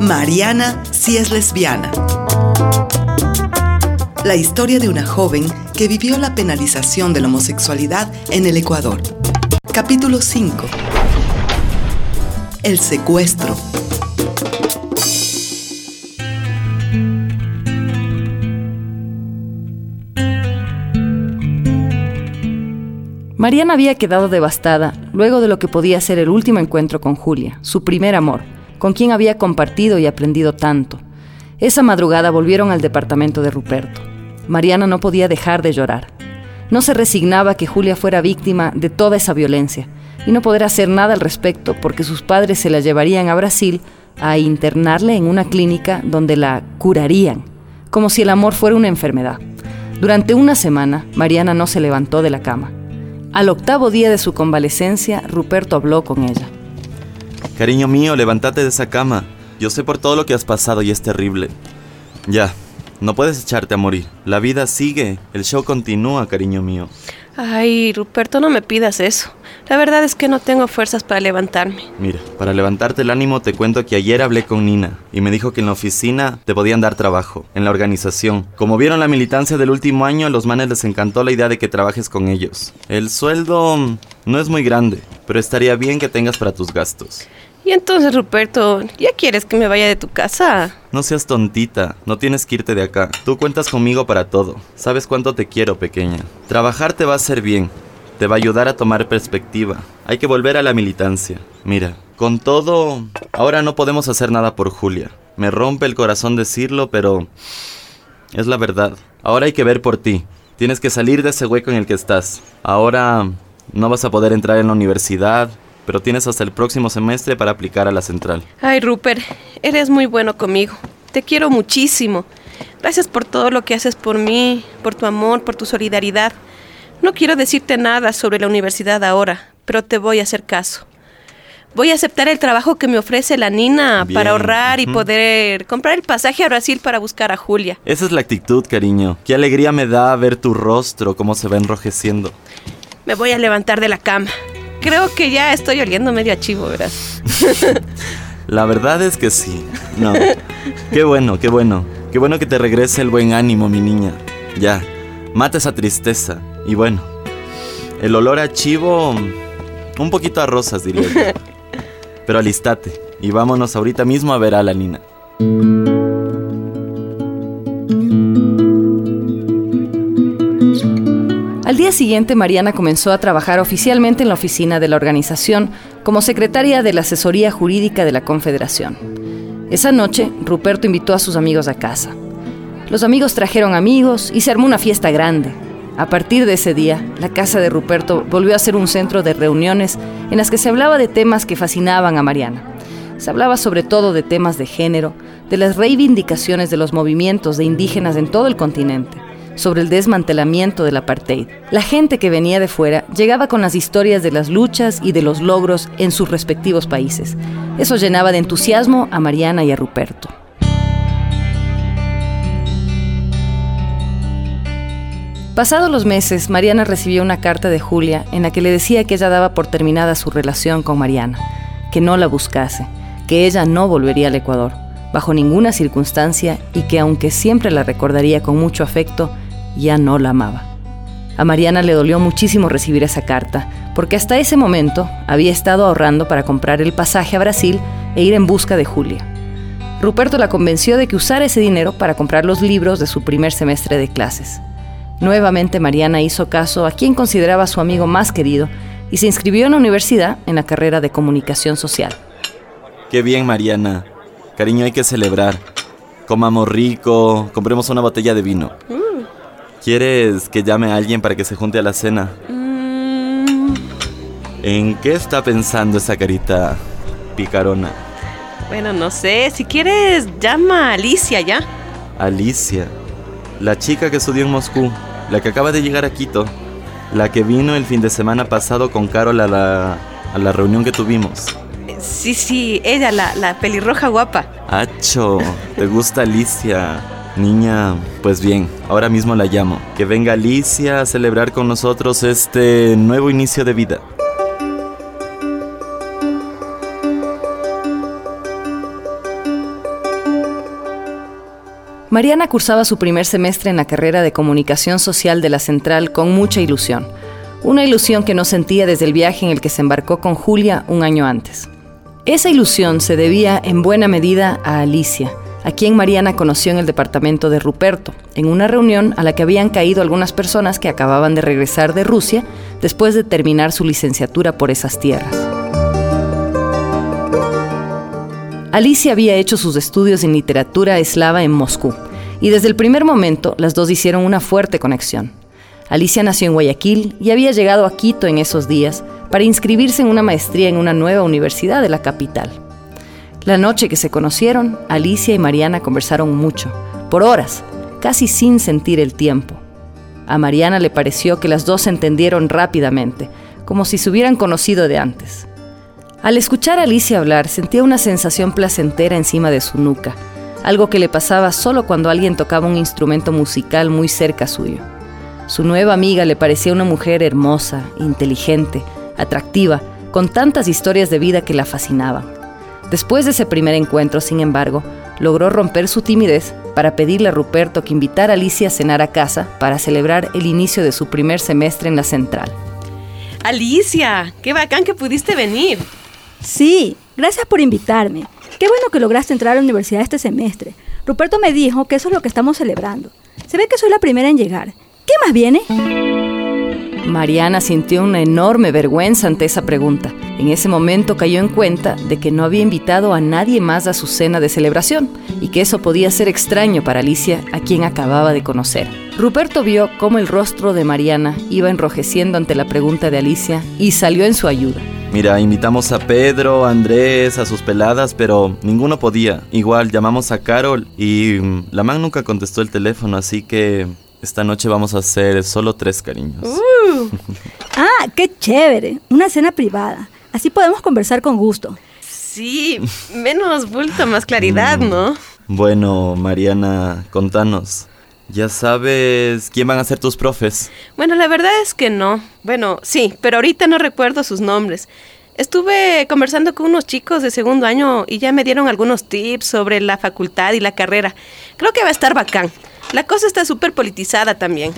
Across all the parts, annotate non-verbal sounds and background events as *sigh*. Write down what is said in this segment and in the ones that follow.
Mariana si es lesbiana. La historia de una joven que vivió la penalización de la homosexualidad en el Ecuador. Capítulo 5. El secuestro. Mariana había quedado devastada luego de lo que podía ser el último encuentro con Julia, su primer amor, con quien había compartido y aprendido tanto. Esa madrugada volvieron al departamento de Ruperto. Mariana no podía dejar de llorar. No se resignaba que Julia fuera víctima de toda esa violencia y no poder hacer nada al respecto porque sus padres se la llevarían a Brasil a internarle en una clínica donde la curarían, como si el amor fuera una enfermedad. Durante una semana, Mariana no se levantó de la cama. Al octavo día de su convalecencia, Ruperto habló con ella. Cariño mío, levántate de esa cama. Yo sé por todo lo que has pasado y es terrible. Ya, no puedes echarte a morir. La vida sigue. El show continúa, cariño mío. Ay, Ruperto, no me pidas eso. La verdad es que no tengo fuerzas para levantarme. Mira, para levantarte el ánimo te cuento que ayer hablé con Nina y me dijo que en la oficina te podían dar trabajo, en la organización. Como vieron la militancia del último año, a los manes les encantó la idea de que trabajes con ellos. El sueldo no es muy grande, pero estaría bien que tengas para tus gastos. Y entonces, Ruperto, ¿ya quieres que me vaya de tu casa? No seas tontita, no tienes que irte de acá. Tú cuentas conmigo para todo. Sabes cuánto te quiero, pequeña. Trabajar te va a hacer bien. Te va a ayudar a tomar perspectiva. Hay que volver a la militancia. Mira, con todo, ahora no podemos hacer nada por Julia. Me rompe el corazón decirlo, pero es la verdad. Ahora hay que ver por ti. Tienes que salir de ese hueco en el que estás. Ahora no vas a poder entrar en la universidad, pero tienes hasta el próximo semestre para aplicar a la central. Ay, Rupert, eres muy bueno conmigo. Te quiero muchísimo. Gracias por todo lo que haces por mí, por tu amor, por tu solidaridad. No quiero decirte nada sobre la universidad ahora, pero te voy a hacer caso. Voy a aceptar el trabajo que me ofrece la Nina Bien, para ahorrar y poder comprar el pasaje a Brasil para buscar a Julia. Esa es la actitud, cariño. Qué alegría me da ver tu rostro, cómo se va enrojeciendo. Me voy a levantar de la cama. Creo que ya estoy oliendo medio a chivo, verás. *laughs* La verdad es que sí. No. Qué bueno, qué bueno. Qué bueno que te regrese el buen ánimo, mi niña. Ya. Mata esa tristeza. Y bueno. El olor a chivo. Un poquito a rosas, diría yo. *laughs* Pero alistate. Y vámonos ahorita mismo a ver a la Nina. Día siguiente, Mariana comenzó a trabajar oficialmente en la oficina de la organización como secretaria de la asesoría jurídica de la Confederación. Esa noche, Ruperto invitó a sus amigos a casa. Los amigos trajeron amigos y se armó una fiesta grande. A partir de ese día, la casa de Ruperto volvió a ser un centro de reuniones en las que se hablaba de temas que fascinaban a Mariana. Se hablaba sobre todo de temas de género, de las reivindicaciones de los movimientos de indígenas en todo el continente, sobre el desmantelamiento del apartheid. La gente que venía de fuera llegaba con las historias de las luchas y de los logros en sus respectivos países. Eso llenaba de entusiasmo a Mariana y a Ruperto. Pasados los meses, Mariana recibió una carta de Julia en la que le decía que ella daba por terminada su relación con Mariana, que no la buscase, que ella no volvería al Ecuador, bajo ninguna circunstancia y que aunque siempre la recordaría con mucho afecto, ya no la amaba. A Mariana le dolió muchísimo recibir esa carta, porque hasta ese momento había estado ahorrando para comprar el pasaje a Brasil e ir en busca de Julia. Ruperto la convenció de que usara ese dinero para comprar los libros de su primer semestre de clases. Nuevamente Mariana hizo caso a quien consideraba su amigo más querido y se inscribió en la universidad en la carrera de comunicación social. Qué bien, Mariana. Cariño, hay que celebrar. Comamos rico, compremos una botella de vino. ¿Quieres que llame a alguien para que se junte a la cena? Mm, ¿En qué está pensando esa carita picarona? bueno, no sé. Si quieres, llama a Alicia ya. Alicia, la chica que estudió en Moscú, la que acaba de llegar a Quito, la que vino el fin de semana pasado con Carol a la, a la reunión que tuvimos. Sí, sí, ella, la, la pelirroja guapa. Acho, ¿te gusta Alicia? Niña, pues bien, ahora mismo la llamo. Que venga Alicia a celebrar con nosotros este nuevo inicio de vida. Mariana cursaba su primer semestre en la carrera de comunicación social de la Central con mucha ilusión. Una ilusión que no sentía desde el viaje en el que se embarcó con Julia un año antes. Esa ilusión se debía en buena medida a Alicia, a quien Mariana conoció en el departamento de Ruperto, en una reunión a la que habían caído algunas personas que acababan de regresar de Rusia después de terminar su licenciatura por esas tierras. Alicia había hecho sus estudios en literatura eslava en Moscú, y desde el primer momento las dos hicieron una fuerte conexión. Alicia nació en Guayaquil y había llegado a Quito en esos días para inscribirse en una maestría en una nueva universidad de la capital. La noche que se conocieron, Alicia y Mariana conversaron mucho, por horas, casi sin sentir el tiempo. A Mariana le pareció que las dos se entendieron rápidamente, como si se hubieran conocido de antes. Al escuchar a Alicia hablar, sentía una sensación placentera encima de su nuca, algo que le pasaba solo cuando alguien tocaba un instrumento musical muy cerca suyo. Su nueva amiga le parecía una mujer hermosa, inteligente, atractiva, con tantas historias de vida que la fascinaban. Después de ese primer encuentro, sin embargo, logró romper su timidez para pedirle a Ruperto que invitara a Alicia a cenar a casa para celebrar el inicio de su primer semestre en la central. Alicia, qué bacán que pudiste venir. Sí, gracias por invitarme. Qué bueno que lograste entrar a la universidad este semestre. Ruperto me dijo que eso es lo que estamos celebrando. Se ve que soy la primera en llegar. ¿Qué más viene? Mariana sintió una enorme vergüenza ante esa pregunta. En ese momento cayó en cuenta de que no había invitado a nadie más a su cena de celebración y que eso podía ser extraño para Alicia, a quien acababa de conocer. Ruperto vio cómo el rostro de Mariana iba enrojeciendo ante la pregunta de Alicia y salió en su ayuda. Mira, invitamos a Pedro, a Andrés, a sus peladas, pero ninguno podía. Igual llamamos a Carol y mm, la man nunca contestó el teléfono, así que esta noche vamos a hacer solo tres cariños. Uh. *laughs* ah, qué chévere. Una cena privada. Así podemos conversar con gusto. Sí, menos bulto, más claridad, Mm. ¿no? Bueno, Mariana, contanos. ¿Ya sabes quién van a ser tus profes? Bueno, la verdad es que no. Bueno, sí, pero ahorita no recuerdo sus nombres. Estuve conversando con unos chicos de segundo año y ya me dieron algunos tips sobre la facultad y la carrera. Creo que va a estar bacán. La cosa está súper politizada también.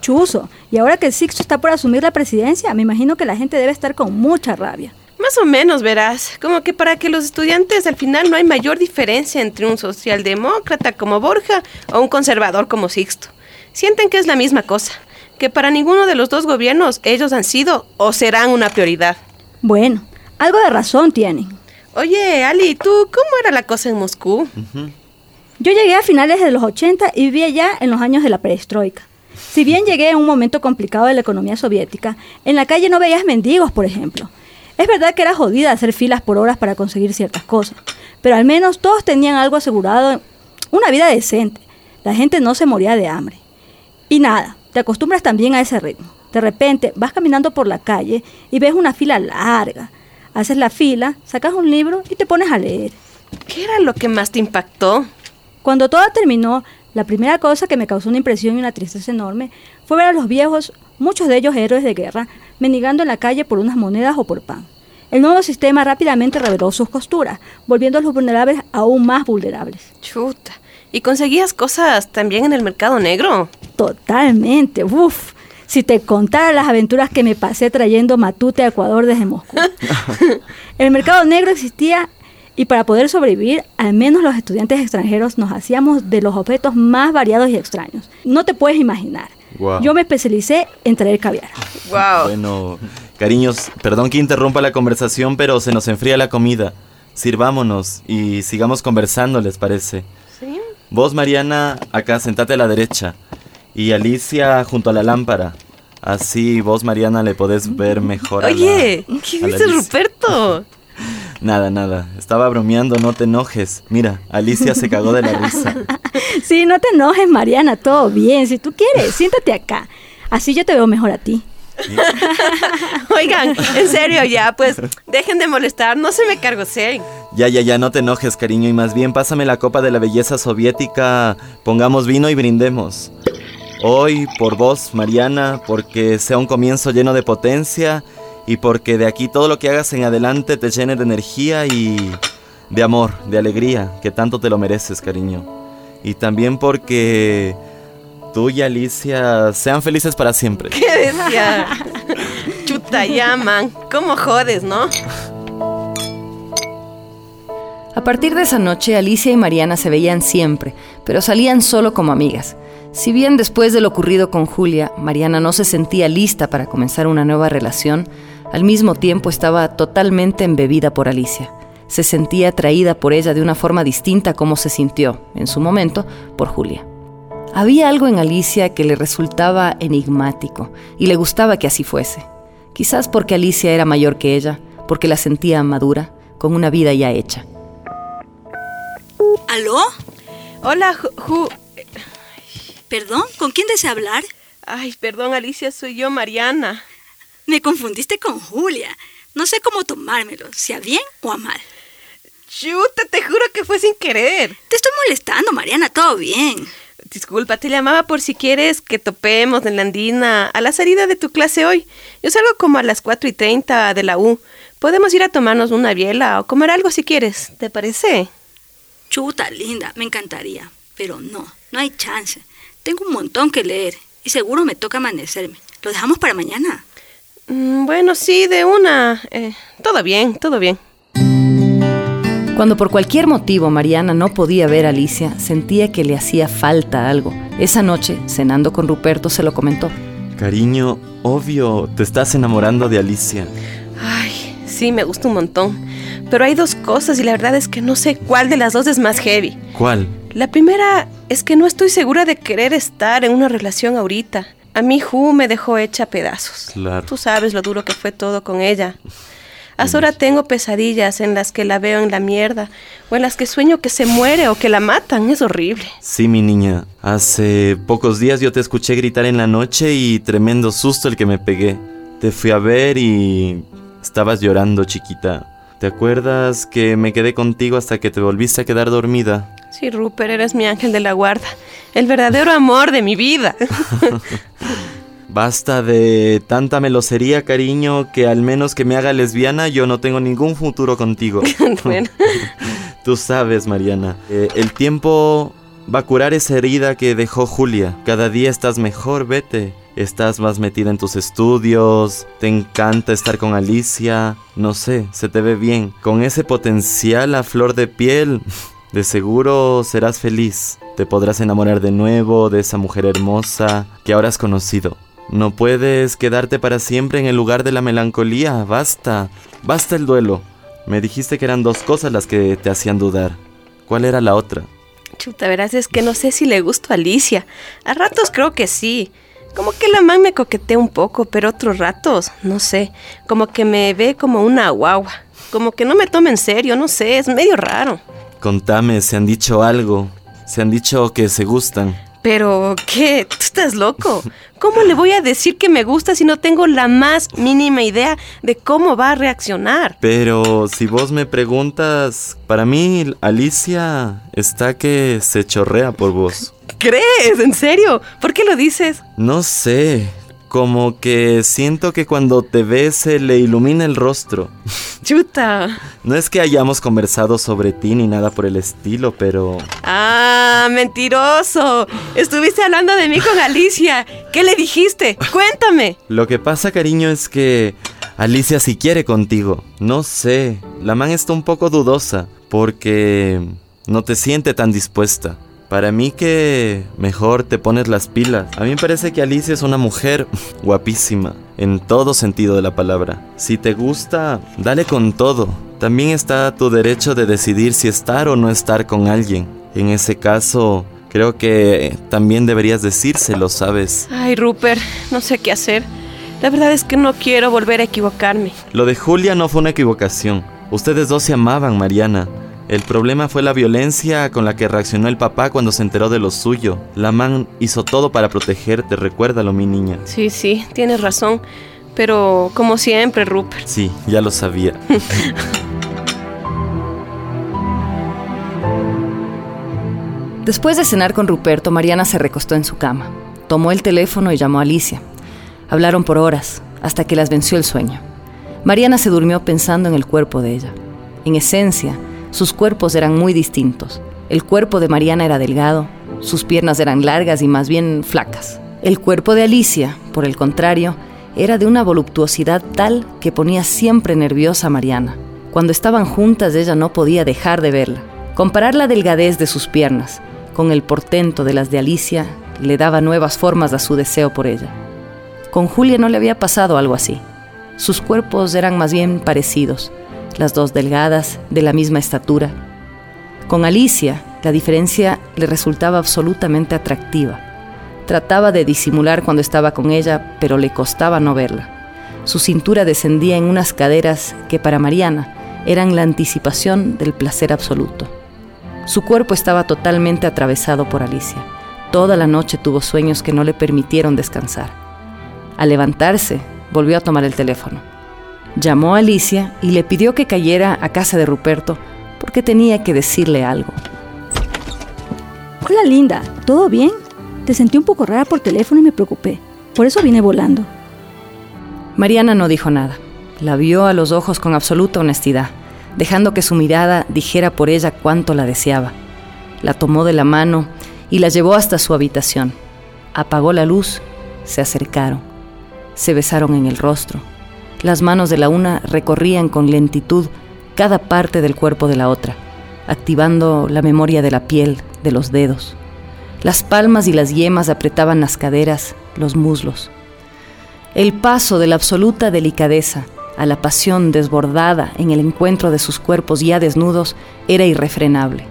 Chuzo. Y ahora que Sixto está por asumir la presidencia, me imagino que la gente debe estar con mucha rabia. Más o menos, verás. Como que para que los estudiantes al final no hay mayor diferencia entre un socialdemócrata como Borja o un conservador como Sixto. Sienten que es la misma cosa. Que para ninguno de los dos gobiernos ellos han sido o serán una prioridad. Bueno, algo de razón tienen. Oye, Ali, ¿tú cómo era la cosa en Moscú? Yo llegué a finales de los 80 y viví allá en los años de la perestroika. Si bien llegué en un momento complicado de la economía soviética, en la calle no veías mendigos, por ejemplo. Es verdad que era jodida hacer filas por horas para conseguir ciertas cosas, pero al menos todos tenían algo asegurado, una vida decente. La gente no se moría de hambre. Y nada, te acostumbras también a ese ritmo. De repente vas caminando por la calle y ves una fila larga. Haces la fila, sacas un libro y te pones a leer. ¿Qué era lo que más te impactó? Cuando todo terminó, la primera cosa que me causó una impresión y una tristeza enorme fue ver a los viejos, muchos de ellos héroes de guerra, mendigando en la calle por unas monedas o por pan. El nuevo sistema rápidamente reveló sus costuras, volviendo a los vulnerables aún más vulnerables. Chuta. ¿Y conseguías cosas también en el mercado negro? Totalmente, uff. Si te contara las aventuras que me pasé trayendo matute a Ecuador desde Moscú. *laughs* el mercado negro existía y para poder sobrevivir, al menos los estudiantes extranjeros nos hacíamos de los objetos más variados y extraños. No te puedes imaginar. Guau. Yo me especialicé en traer caviar. Wow. Bueno, cariños, perdón que interrumpa la conversación, pero se nos enfría la comida. Sirvámonos y sigamos conversando, ¿les parece? ¿Sí? Vos, Mariana, acá sentate a la derecha. Y Alicia junto a la lámpara. Así vos, Mariana, le podés ver mejor a la- Oye, ¿qué a la dices, Alicia. Ruperto? *laughs* Nada, nada. Estaba bromeando, no te enojes. Mira, Alicia se cagó de la risa. *laughs* Sí, no te enojes, Mariana, todo bien. Si tú quieres, siéntate acá. Así yo te veo mejor a ti. *laughs* Oigan, en serio ya, pues dejen de molestar, no se me cargoseen. Ya, ya, ya, no te enojes, cariño. Y más bien, pásame la copa de la belleza soviética. Pongamos vino y brindemos. Hoy, por vos, Mariana, porque sea un comienzo lleno de potencia y porque de aquí todo lo que hagas en adelante te llene de energía y de amor, de alegría, que tanto te lo mereces, cariño. Y también porque tú y Alicia sean felices para siempre. ¿Qué decía? Chuta llaman. ¿Cómo jodes, no? A partir de esa noche, Alicia y Mariana se veían siempre, pero salían solo como amigas. Si bien después de lo ocurrido con Julia, Mariana no se sentía lista para comenzar una nueva relación, al mismo tiempo estaba totalmente embebida por Alicia. Se sentía atraída por ella de una forma distinta como se sintió, en su momento, por Julia. Había algo en Alicia que le resultaba enigmático y le gustaba que así fuese. Quizás porque Alicia era mayor que ella, porque la sentía madura, con una vida ya hecha. ¿Aló? Hola, Ju... Ju- Perdón, ¿con quién desea hablar? Ay, perdón, Alicia, soy yo, Mariana. Me confundiste con Julia. No sé cómo tomármelo, si a bien o a mal. Chuta, te juro que fue sin querer. Te estoy molestando, Mariana, todo bien. Disculpa, te llamaba por si quieres que topemos en la andina a la salida de tu clase hoy. Yo salgo como a las 4 y 30 de la U. Podemos ir a tomarnos una biela o comer algo si quieres. ¿Te parece? Chuta, linda, me encantaría. Pero no, no hay chance. Tengo un montón que leer y seguro me toca amanecerme. ¿Lo dejamos para mañana? Mm, bueno, sí, de una. Eh, todo bien, todo bien. Cuando por cualquier motivo Mariana no podía ver a Alicia, sentía que le hacía falta algo. Esa noche, cenando con Ruperto, se lo comentó. Cariño, obvio, te estás enamorando de Alicia. Ay, sí, me gusta un montón. Pero hay dos cosas y la verdad es que no sé cuál de las dos es más heavy. ¿Cuál? La primera es que no estoy segura de querer estar en una relación ahorita. A mí Ju me dejó hecha pedazos. Claro. Tú sabes lo duro que fue todo con ella. Hasta ahora tengo pesadillas en las que la veo en la mierda, o en las que sueño que se muere o que la matan. Es horrible. Sí, mi niña. Hace pocos días yo te escuché gritar en la noche y tremendo susto el que me pegué. Te fui a ver y estabas llorando, chiquita. ¿Te acuerdas que me quedé contigo hasta que te volviste a quedar dormida? Sí, Rupert, eres mi ángel de la guarda. El verdadero amor de mi vida. *laughs* Basta de tanta melosería, cariño, que al menos que me haga lesbiana yo no tengo ningún futuro contigo. *laughs* bueno, *laughs* Tú sabes, Mariana, eh, el tiempo va a curar esa herida que dejó Julia. Cada día estás mejor, vete. Estás más metida en tus estudios, te encanta estar con Alicia, no sé, se te ve bien. Con ese potencial a flor de piel, de seguro serás feliz. Te podrás enamorar de nuevo de esa mujer hermosa que ahora has conocido. No puedes quedarte para siempre en el lugar de la melancolía, basta, basta el duelo. Me dijiste que eran dos cosas las que te hacían dudar. ¿Cuál era la otra? chuta, verás, es que no sé si le gusto a Alicia. A ratos creo que sí. Como que la man me coquetea un poco, pero otros ratos, no sé. Como que me ve como una guagua. Como que no me toma en serio, no sé, es medio raro. Contame, se han dicho algo. Se han dicho que se gustan. Pero, ¿qué? ¿Tú estás loco? ¿Cómo le voy a decir que me gusta si no tengo la más mínima idea de cómo va a reaccionar? Pero si vos me preguntas, para mí Alicia está que se chorrea por vos. ¿Crees? ¿En serio? ¿Por qué lo dices? No sé, como que siento que cuando te ves se le ilumina el rostro. Chuta. No es que hayamos conversado sobre ti ni nada por el estilo, pero... Ah, mentiroso. Estuviste hablando de mí con Alicia. ¿Qué le dijiste? Cuéntame. Lo que pasa, cariño, es que Alicia sí quiere contigo. No sé, la man está un poco dudosa porque no te siente tan dispuesta. Para mí que mejor te pones las pilas. A mí me parece que Alicia es una mujer *laughs* guapísima, en todo sentido de la palabra. Si te gusta, dale con todo. También está tu derecho de decidir si estar o no estar con alguien. En ese caso, creo que también deberías decírselo, ¿sabes? Ay, Rupert, no sé qué hacer. La verdad es que no quiero volver a equivocarme. Lo de Julia no fue una equivocación. Ustedes dos se amaban, Mariana. El problema fue la violencia con la que reaccionó el papá cuando se enteró de lo suyo. La man hizo todo para protegerte, recuérdalo, mi niña. Sí, sí, tienes razón. Pero como siempre, Rupert. Sí, ya lo sabía. *laughs* Después de cenar con Ruperto, Mariana se recostó en su cama. Tomó el teléfono y llamó a Alicia. Hablaron por horas, hasta que las venció el sueño. Mariana se durmió pensando en el cuerpo de ella. En esencia, sus cuerpos eran muy distintos. El cuerpo de Mariana era delgado, sus piernas eran largas y más bien flacas. El cuerpo de Alicia, por el contrario, era de una voluptuosidad tal que ponía siempre nerviosa a Mariana. Cuando estaban juntas ella no podía dejar de verla. Comparar la delgadez de sus piernas con el portento de las de Alicia le daba nuevas formas a su deseo por ella. Con Julia no le había pasado algo así. Sus cuerpos eran más bien parecidos, las dos delgadas, de la misma estatura, con Alicia, la diferencia le resultaba absolutamente atractiva. Trataba de disimular cuando estaba con ella, pero le costaba no verla. Su cintura descendía en unas caderas que para Mariana eran la anticipación del placer absoluto. Su cuerpo estaba totalmente atravesado por Alicia. Toda la noche tuvo sueños que no le permitieron descansar. Al levantarse, volvió a tomar el teléfono. Llamó a Alicia y le pidió que cayera a casa de Ruperto porque tenía que decirle algo. Hola linda, ¿todo bien? Te sentí un poco rara por teléfono y me preocupé. Por eso vine volando. Mariana no dijo nada. La vio a los ojos con absoluta honestidad, dejando que su mirada dijera por ella cuánto la deseaba. La tomó de la mano y la llevó hasta su habitación. Apagó la luz, se acercaron. Se besaron en el rostro. Las manos de la una recorrían con lentitud cada parte del cuerpo de la otra, activando la memoria de la piel, de los dedos. Las palmas y las yemas apretaban las caderas, los muslos. El paso de la absoluta delicadeza a la pasión desbordada en el encuentro de sus cuerpos ya desnudos era irrefrenable.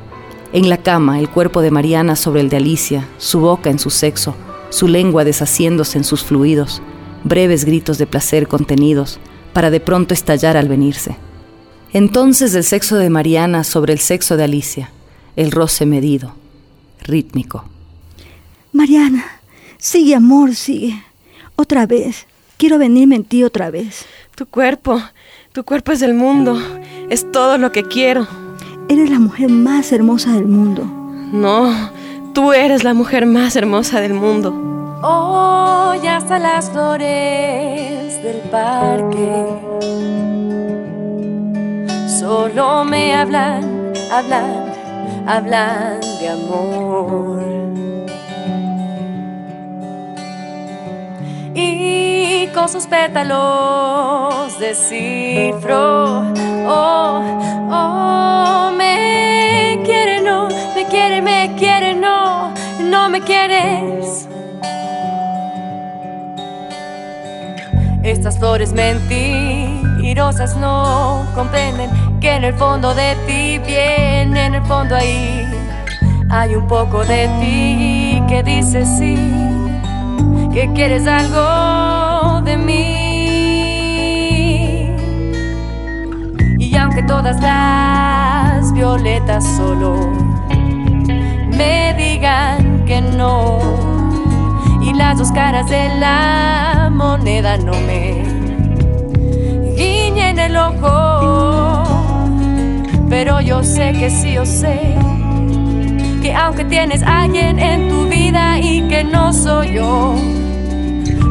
En la cama, el cuerpo de Mariana sobre el de Alicia, su boca en su sexo, su lengua deshaciéndose en sus fluidos, breves gritos de placer contenidos, para de pronto estallar al venirse. Entonces el sexo de Mariana sobre el sexo de Alicia, el roce medido, rítmico. Mariana, sigue amor, sigue. Otra vez. Quiero venirme en ti otra vez. Tu cuerpo, tu cuerpo es el mundo. Es todo lo que quiero. Eres la mujer más hermosa del mundo. No, tú eres la mujer más hermosa del mundo. Hoy hasta las flores del parque solo me hablan, hablan, hablan de amor. Y con sus pétalos descifro, oh, oh, me quiere, no, me quiere, me quiere, no, no me quieres. Estas flores mentirosas no comprenden que en el fondo de ti, bien en el fondo ahí, hay un poco de ti que dice sí, que quieres algo de mí. Y aunque todas las violetas solo me digan que no, y las dos caras de la moneda no me guiñen el ojo. Pero yo sé que sí, yo sé que aunque tienes alguien en tu vida y que no soy yo,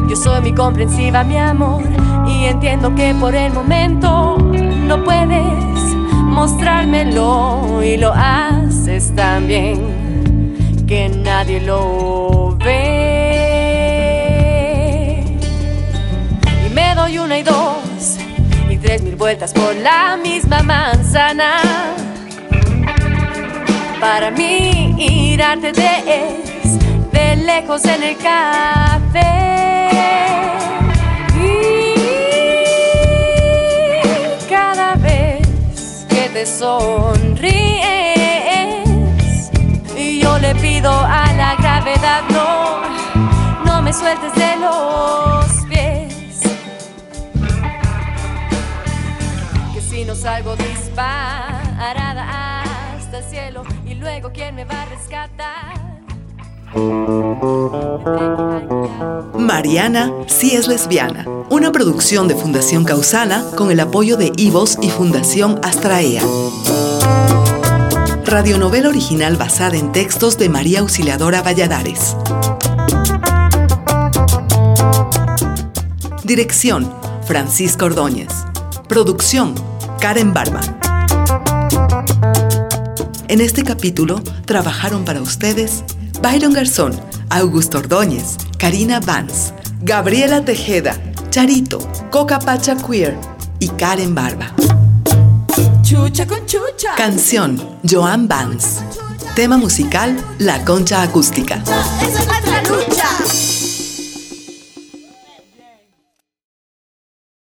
yo soy mi comprensiva, mi amor, y entiendo que por el momento no puedes mostrármelo y lo haces tan bien que nadie lo doy una y dos tres mil vueltas por la misma manzana. Para mí, irarte de es de lejos en el café. Y cada vez que te sonríes, y yo le pido a la gravedad, no, no me sueltes de los no salgo disparada hasta el cielo y luego quién me va a rescatar. Mariana sí es lesbiana, una producción de Fundación Causana con el apoyo de Ivos y Fundación Astraea. Radionovela original basada en textos de María Auxiliadora Valladares. Dirección, Francisco Ordóñez. Producción, Karen Barba. En este capítulo trabajaron para ustedes Byron Garzón, Augusto Ordóñez, Karina Vance, Gabriela Tejeda, Charito, Coca Pacha Queer y Karen Barba. Chucha con chucha. Canción, Joan Vance. Tema musical, La Concha Acústica. Esa es nuestra lucha.